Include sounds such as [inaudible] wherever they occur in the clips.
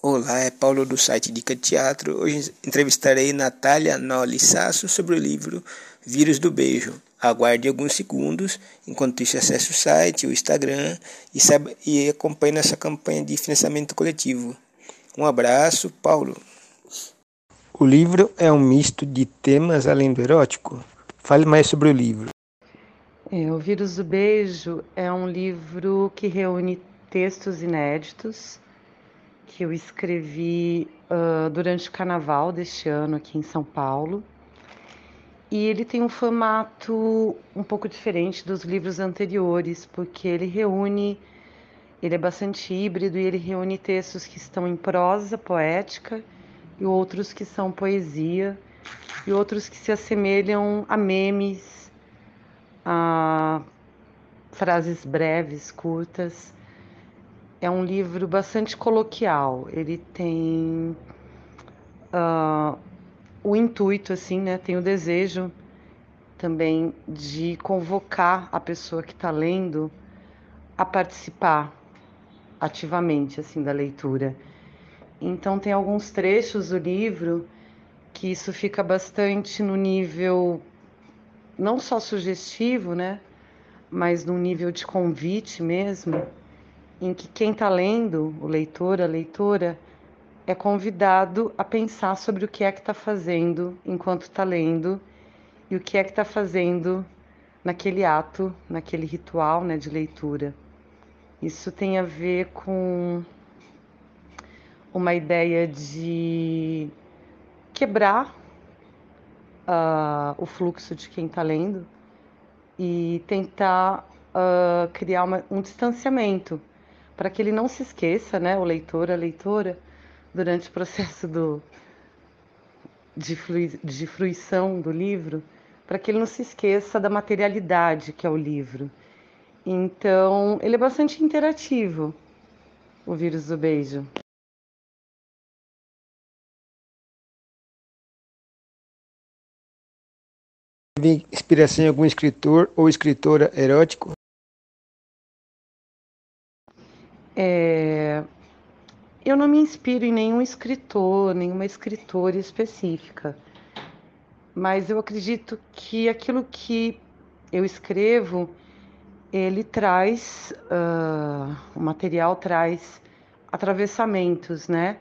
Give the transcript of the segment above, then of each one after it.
Olá, é Paulo do site Dica de Teatro. Hoje entrevistarei Natália Noli Sasso sobre o livro Vírus do Beijo. Aguarde alguns segundos, enquanto isso acesse o site, o Instagram e, sabe, e acompanhe nossa campanha de financiamento coletivo. Um abraço, Paulo. O livro é um misto de temas além do erótico? Fale mais sobre o livro. É, o Vírus do Beijo é um livro que reúne textos inéditos que eu escrevi uh, durante o carnaval deste ano aqui em São Paulo. E ele tem um formato um pouco diferente dos livros anteriores, porque ele reúne, ele é bastante híbrido e ele reúne textos que estão em prosa poética e outros que são poesia e outros que se assemelham a memes, a frases breves, curtas é um livro bastante coloquial. Ele tem uh, o intuito, assim, né? Tem o desejo também de convocar a pessoa que está lendo a participar ativamente, assim, da leitura. Então tem alguns trechos do livro que isso fica bastante no nível não só sugestivo, né? Mas no nível de convite mesmo em que quem está lendo, o leitor, a leitora, é convidado a pensar sobre o que é que está fazendo enquanto está lendo e o que é que está fazendo naquele ato, naquele ritual né, de leitura. Isso tem a ver com uma ideia de quebrar uh, o fluxo de quem está lendo e tentar uh, criar uma, um distanciamento para que ele não se esqueça, né, o leitor, a leitora, durante o processo do, de, flui, de fruição do livro, para que ele não se esqueça da materialidade que é o livro. Então, ele é bastante interativo, o vírus do beijo. Inspiração em algum escritor ou escritora erótico? É, eu não me inspiro em nenhum escritor, nenhuma escritora específica, mas eu acredito que aquilo que eu escrevo, ele traz, uh, o material traz atravessamentos, né?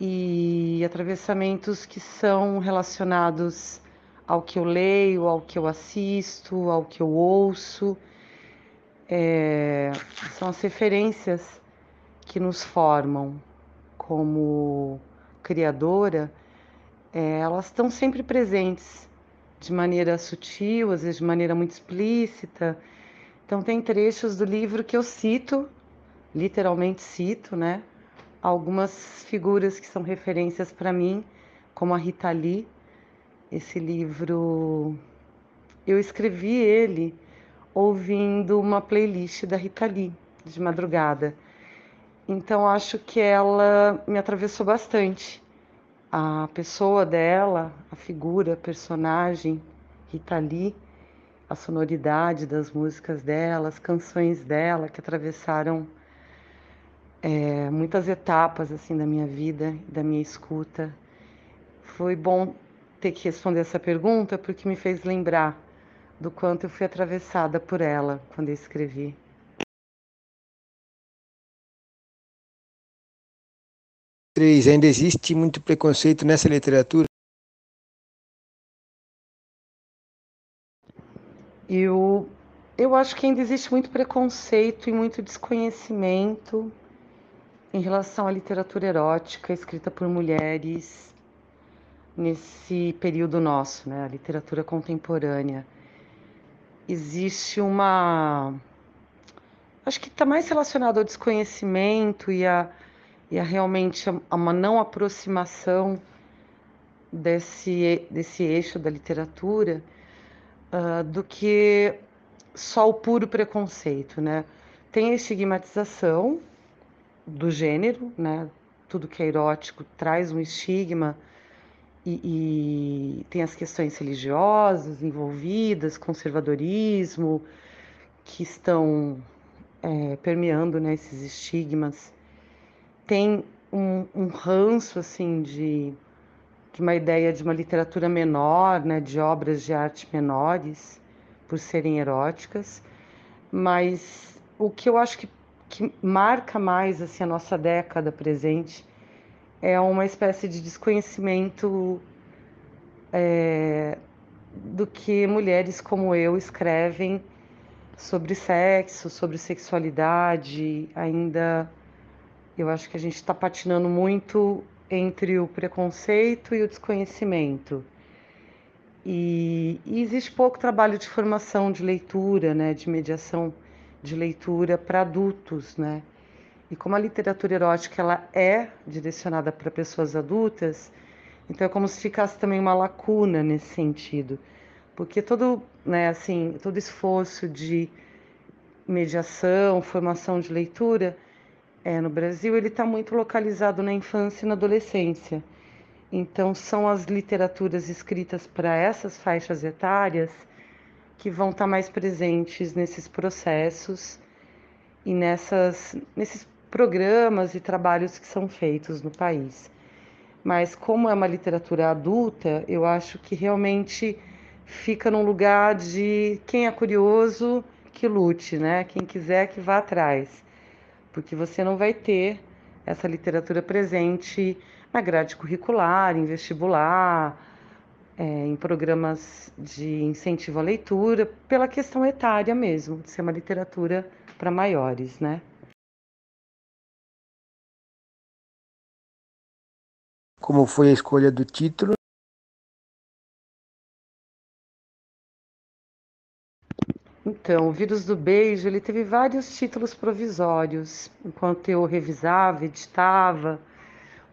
E atravessamentos que são relacionados ao que eu leio, ao que eu assisto, ao que eu ouço é, são as referências que nos formam como criadora, é, elas estão sempre presentes de maneira sutil, às vezes de maneira muito explícita. Então tem trechos do livro que eu cito, literalmente cito, né? Algumas figuras que são referências para mim, como a Rita Lee. Esse livro eu escrevi ele ouvindo uma playlist da Rita Lee de madrugada. Então acho que ela me atravessou bastante. A pessoa dela, a figura, a personagem Rita Lee, a sonoridade das músicas dela, as canções dela que atravessaram é, muitas etapas assim da minha vida, da minha escuta. Foi bom ter que responder essa pergunta porque me fez lembrar do quanto eu fui atravessada por ela quando eu escrevi. Três, ainda existe muito preconceito nessa literatura? Eu, eu acho que ainda existe muito preconceito e muito desconhecimento em relação à literatura erótica escrita por mulheres nesse período nosso, né? A literatura contemporânea existe uma. Acho que está mais relacionado ao desconhecimento e a, e a realmente a uma não aproximação desse, desse eixo da literatura uh, do que só o puro preconceito, né? Tem a estigmatização do gênero, né? Tudo que é erótico traz um estigma e, e tem as questões religiosas envolvidas, conservadorismo, que estão é, permeando né, esses estigmas. tem um, um ranço assim de, de uma ideia de uma literatura menor, né, de obras de arte menores, por serem eróticas, mas o que eu acho que, que marca mais assim, a nossa década presente é uma espécie de desconhecimento é, do que mulheres como eu escrevem sobre sexo, sobre sexualidade, ainda eu acho que a gente está patinando muito entre o preconceito e o desconhecimento. E, e, existe pouco trabalho de formação de leitura, né, de mediação de leitura para adultos, né? E como a literatura erótica ela é direcionada para pessoas adultas, então é como se ficasse também uma lacuna nesse sentido, porque todo, né, assim, todo esforço de mediação, formação de leitura é, no Brasil, ele está muito localizado na infância e na adolescência. Então, são as literaturas escritas para essas faixas etárias que vão estar tá mais presentes nesses processos e nessas, nesses programas e trabalhos que são feitos no país. Mas, como é uma literatura adulta, eu acho que realmente fica num lugar de quem é curioso que lute, né? Quem quiser que vá atrás porque você não vai ter essa literatura presente na grade curricular, em vestibular, é, em programas de incentivo à leitura, pela questão etária mesmo, de ser uma literatura para maiores, né? Como foi a escolha do título? Então, o vírus do beijo, ele teve vários títulos provisórios, enquanto eu revisava, editava,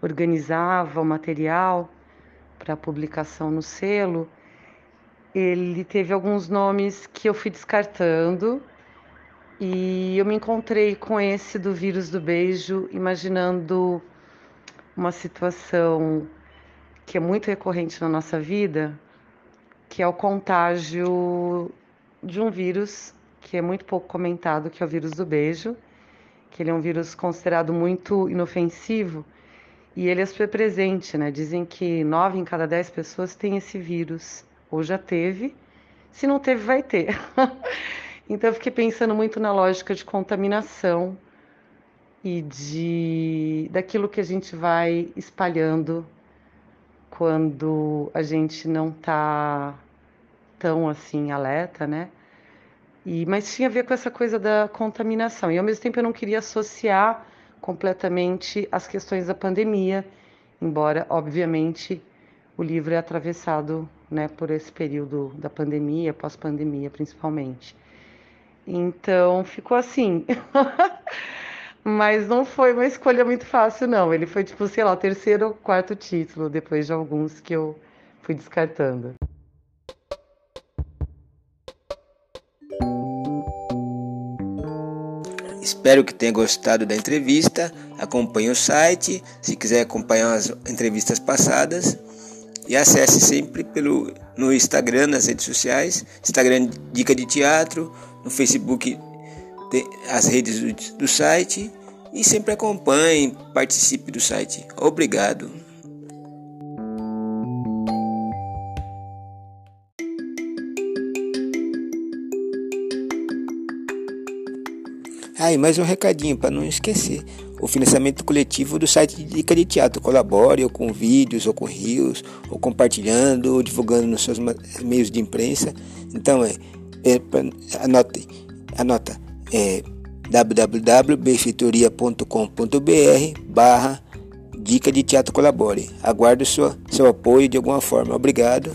organizava o material para publicação no selo. Ele teve alguns nomes que eu fui descartando e eu me encontrei com esse do vírus do beijo, imaginando uma situação que é muito recorrente na nossa vida, que é o contágio de um vírus que é muito pouco comentado, que é o vírus do beijo, que ele é um vírus considerado muito inofensivo e ele é super presente, né? Dizem que nove em cada dez pessoas tem esse vírus, ou já teve, se não teve, vai ter. [laughs] então eu fiquei pensando muito na lógica de contaminação e de daquilo que a gente vai espalhando quando a gente não está tão assim alerta, né? E, mas tinha a ver com essa coisa da contaminação. E ao mesmo tempo eu não queria associar completamente as questões da pandemia, embora, obviamente, o livro é atravessado né, por esse período da pandemia, pós-pandemia principalmente. Então ficou assim. [laughs] Mas não foi uma escolha muito fácil, não. Ele foi, tipo, sei lá, o terceiro ou quarto título, depois de alguns que eu fui descartando. Espero que tenha gostado da entrevista. Acompanhe o site, se quiser acompanhar as entrevistas passadas. E acesse sempre pelo no Instagram, nas redes sociais, Instagram Dica de Teatro, no Facebook as redes do, do site e sempre acompanhe, participe do site. Obrigado. Ah, e mais um recadinho para não esquecer. O financiamento coletivo do site de Dica de Teatro. Colabore ou com vídeos, ou com rios, ou compartilhando, ou divulgando nos seus meios de imprensa. Então é, é anote, anota, é www.benfeitoria.com.br barra Dica de Teatro Colabore. Aguardo sua, seu apoio de alguma forma. Obrigado.